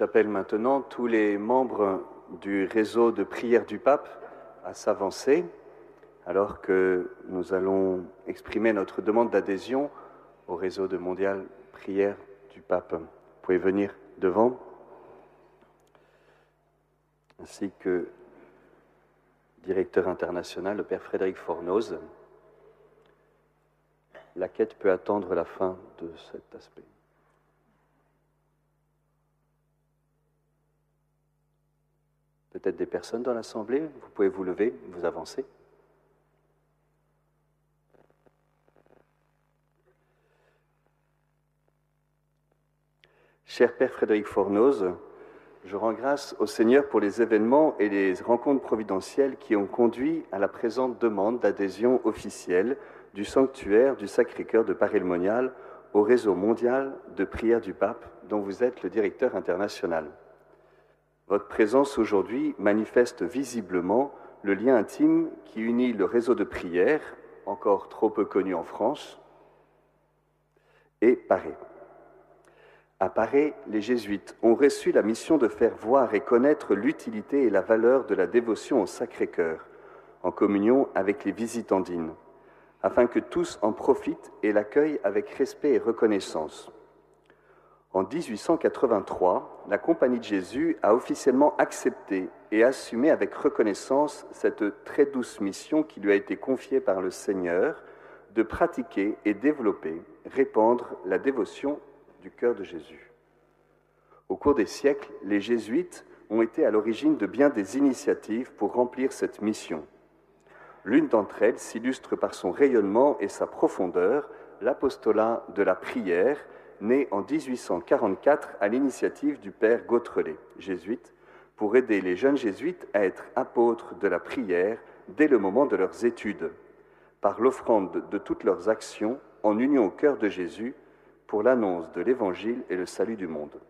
J'appelle maintenant tous les membres du réseau de prière du pape à s'avancer alors que nous allons exprimer notre demande d'adhésion au réseau de mondial prière du pape. Vous pouvez venir devant, ainsi que directeur international, le père Frédéric Fornoz. La quête peut attendre la fin de cet aspect. Peut-être des personnes dans l'Assemblée, vous pouvez vous lever, vous avancer. Cher Père Frédéric Fornoz, je rends grâce au Seigneur pour les événements et les rencontres providentielles qui ont conduit à la présente demande d'adhésion officielle du sanctuaire du Sacré-Cœur de Paris-le-Monial au réseau mondial de prière du pape dont vous êtes le directeur international. Votre présence aujourd'hui manifeste visiblement le lien intime qui unit le réseau de prière, encore trop peu connu en France, et Paris. À Paris, les jésuites ont reçu la mission de faire voir et connaître l'utilité et la valeur de la dévotion au Sacré-Cœur, en communion avec les visitandines, afin que tous en profitent et l'accueillent avec respect et reconnaissance. En 1883, la Compagnie de Jésus a officiellement accepté et assumé avec reconnaissance cette très douce mission qui lui a été confiée par le Seigneur de pratiquer et développer, répandre la dévotion du cœur de Jésus. Au cours des siècles, les jésuites ont été à l'origine de bien des initiatives pour remplir cette mission. L'une d'entre elles s'illustre par son rayonnement et sa profondeur, l'apostolat de la prière, né en 1844 à l'initiative du père Gautrelet, jésuite, pour aider les jeunes jésuites à être apôtres de la prière dès le moment de leurs études, par l'offrande de toutes leurs actions en union au cœur de Jésus, pour l'annonce de l'Évangile et le salut du monde.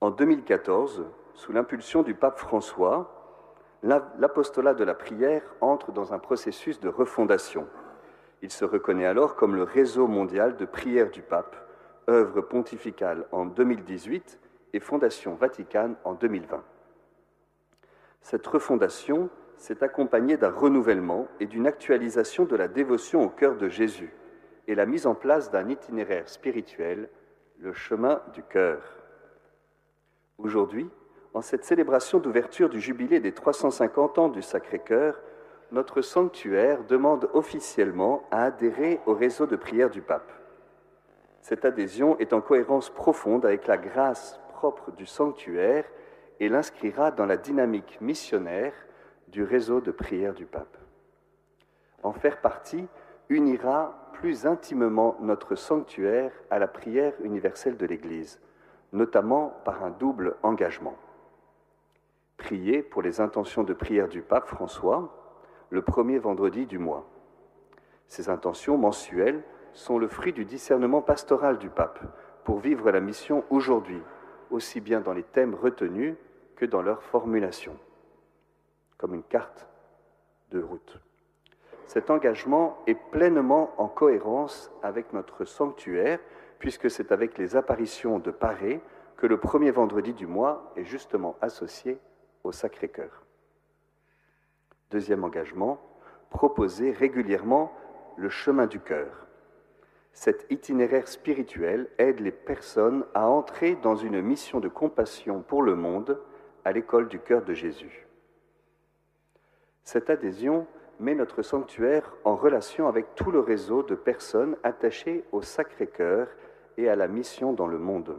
En 2014, sous l'impulsion du pape François, l'apostolat de la prière entre dans un processus de refondation. Il se reconnaît alors comme le réseau mondial de prière du pape, œuvre pontificale en 2018 et fondation vaticane en 2020. Cette refondation s'est accompagnée d'un renouvellement et d'une actualisation de la dévotion au cœur de Jésus et la mise en place d'un itinéraire spirituel, le chemin du cœur. Aujourd'hui, en cette célébration d'ouverture du jubilé des 350 ans du Sacré-Cœur, notre sanctuaire demande officiellement à adhérer au réseau de prière du pape. Cette adhésion est en cohérence profonde avec la grâce propre du sanctuaire et l'inscrira dans la dynamique missionnaire du réseau de prière du pape. En faire partie unira plus intimement notre sanctuaire à la prière universelle de l'Église, notamment par un double engagement. Prier pour les intentions de prière du pape François le premier vendredi du mois. Ces intentions mensuelles sont le fruit du discernement pastoral du pape pour vivre la mission aujourd'hui, aussi bien dans les thèmes retenus que dans leur formulation, comme une carte de route. Cet engagement est pleinement en cohérence avec notre sanctuaire, puisque c'est avec les apparitions de Paré que le premier vendredi du mois est justement associé au Sacré-Cœur. Deuxième engagement, proposer régulièrement le chemin du cœur. Cet itinéraire spirituel aide les personnes à entrer dans une mission de compassion pour le monde à l'école du cœur de Jésus. Cette adhésion met notre sanctuaire en relation avec tout le réseau de personnes attachées au Sacré-Cœur et à la mission dans le monde.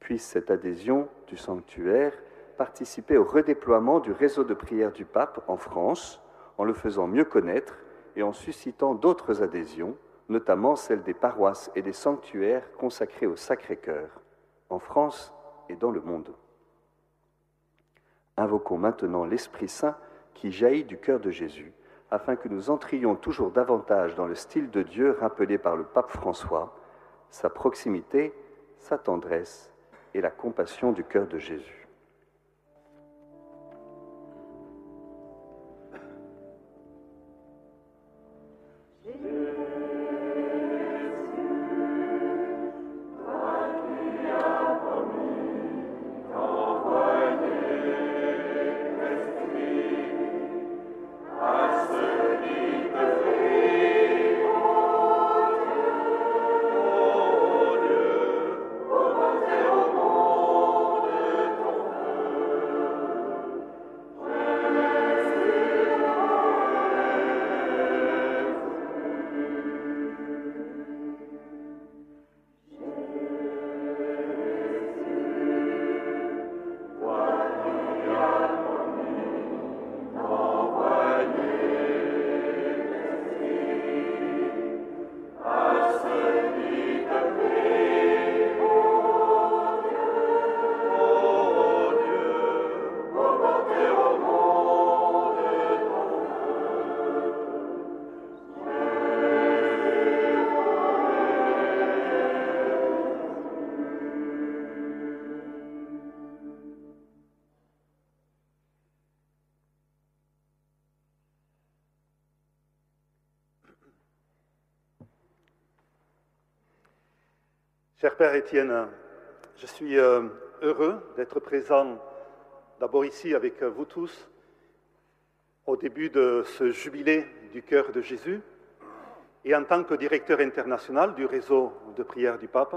Puisse cette adhésion du sanctuaire participer au redéploiement du réseau de prière du pape en France, en le faisant mieux connaître et en suscitant d'autres adhésions, notamment celles des paroisses et des sanctuaires consacrés au Sacré-Cœur, en France et dans le monde. Invoquons maintenant l'Esprit Saint qui jaillit du cœur de Jésus, afin que nous entrions toujours davantage dans le style de Dieu rappelé par le pape François, sa proximité, sa tendresse et la compassion du cœur de. Jésus, Cher Père Étienne, je suis euh, heureux d'être présent d'abord ici avec vous tous au début de ce jubilé du cœur de Jésus et en tant que directeur international du réseau de prière du pape,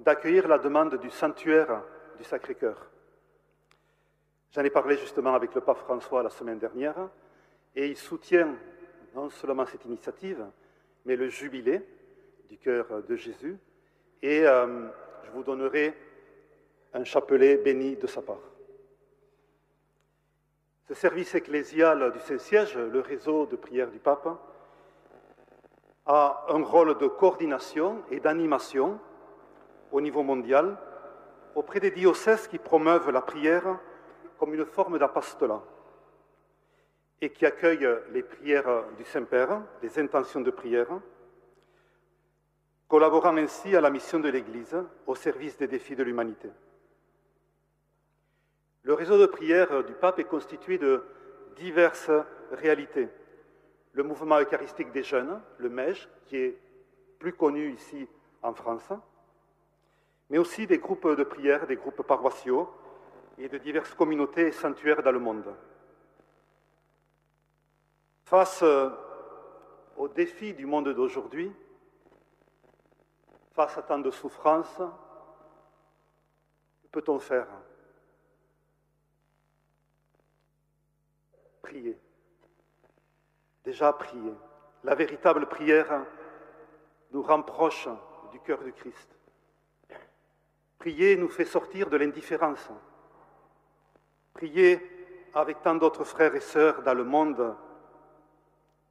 d'accueillir la demande du sanctuaire du Sacré-Cœur. J'en ai parlé justement avec le pape François la semaine dernière et il soutient non seulement cette initiative, mais le jubilé du cœur de Jésus et euh, je vous donnerai un chapelet béni de sa part. Ce service ecclésial du Saint-Siège, le réseau de prière du pape, a un rôle de coordination et d'animation au niveau mondial auprès des diocèses qui promeuvent la prière comme une forme d'apostolat et qui accueillent les prières du Saint-Père, les intentions de prière, collaborant ainsi à la mission de l'Église au service des défis de l'humanité. Le réseau de prière du pape est constitué de diverses réalités. Le mouvement eucharistique des jeunes, le MEJ, qui est plus connu ici en France, mais aussi des groupes de prière, des groupes paroissiaux et de diverses communautés et sanctuaires dans le monde. Face aux défis du monde d'aujourd'hui, à tant de souffrances, que peut-on faire? Prier. Déjà prier. La véritable prière nous rapproche du cœur du Christ. Prier nous fait sortir de l'indifférence. Prier avec tant d'autres frères et sœurs dans le monde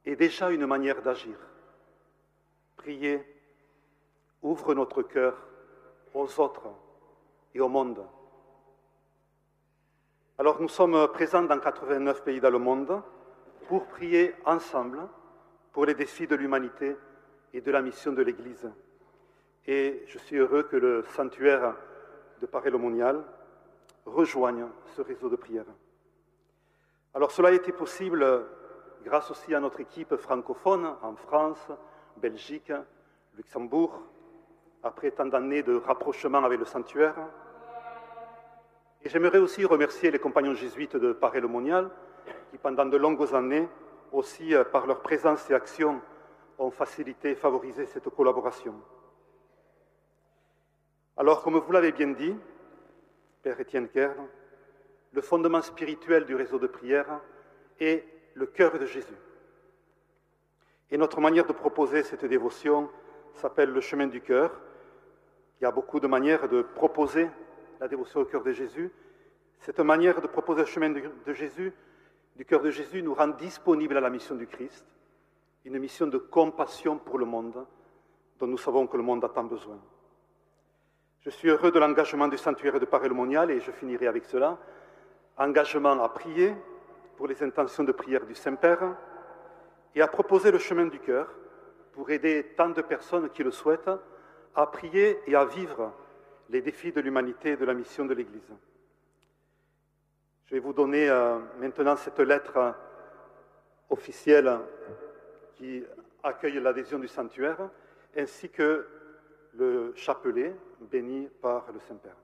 est déjà une manière d'agir. Prier ouvre notre cœur aux autres et au monde. Alors nous sommes présents dans 89 pays dans le monde pour prier ensemble pour les défis de l'humanité et de la mission de l'Église. Et je suis heureux que le sanctuaire de Paris-le-Monial rejoigne ce réseau de prière. Alors cela a été possible grâce aussi à notre équipe francophone en France, Belgique, Luxembourg, après tant d'années de rapprochement avec le sanctuaire. Et j'aimerais aussi remercier les compagnons jésuites de Paris-le-Monial, qui pendant de longues années, aussi euh, par leur présence et action, ont facilité et favorisé cette collaboration. Alors, comme vous l'avez bien dit, Père Étienne Kerr, le fondement spirituel du réseau de prière est le cœur de Jésus. Et notre manière de proposer cette dévotion s'appelle le chemin du cœur, il y a beaucoup de manières de proposer la dévotion au cœur de Jésus. Cette manière de proposer le chemin de Jésus, du cœur de Jésus, nous rend disponibles à la mission du Christ, une mission de compassion pour le monde, dont nous savons que le monde a tant besoin. Je suis heureux de l'engagement du sanctuaire de Paris-le-Monial et je finirai avec cela. Engagement à prier pour les intentions de prière du Saint-Père et à proposer le chemin du cœur pour aider tant de personnes qui le souhaitent à prier et à vivre les défis de l'humanité et de la mission de l'Église. Je vais vous donner euh, maintenant cette lettre officielle qui accueille l'adhésion du sanctuaire, ainsi que le chapelet béni par le Saint-Père.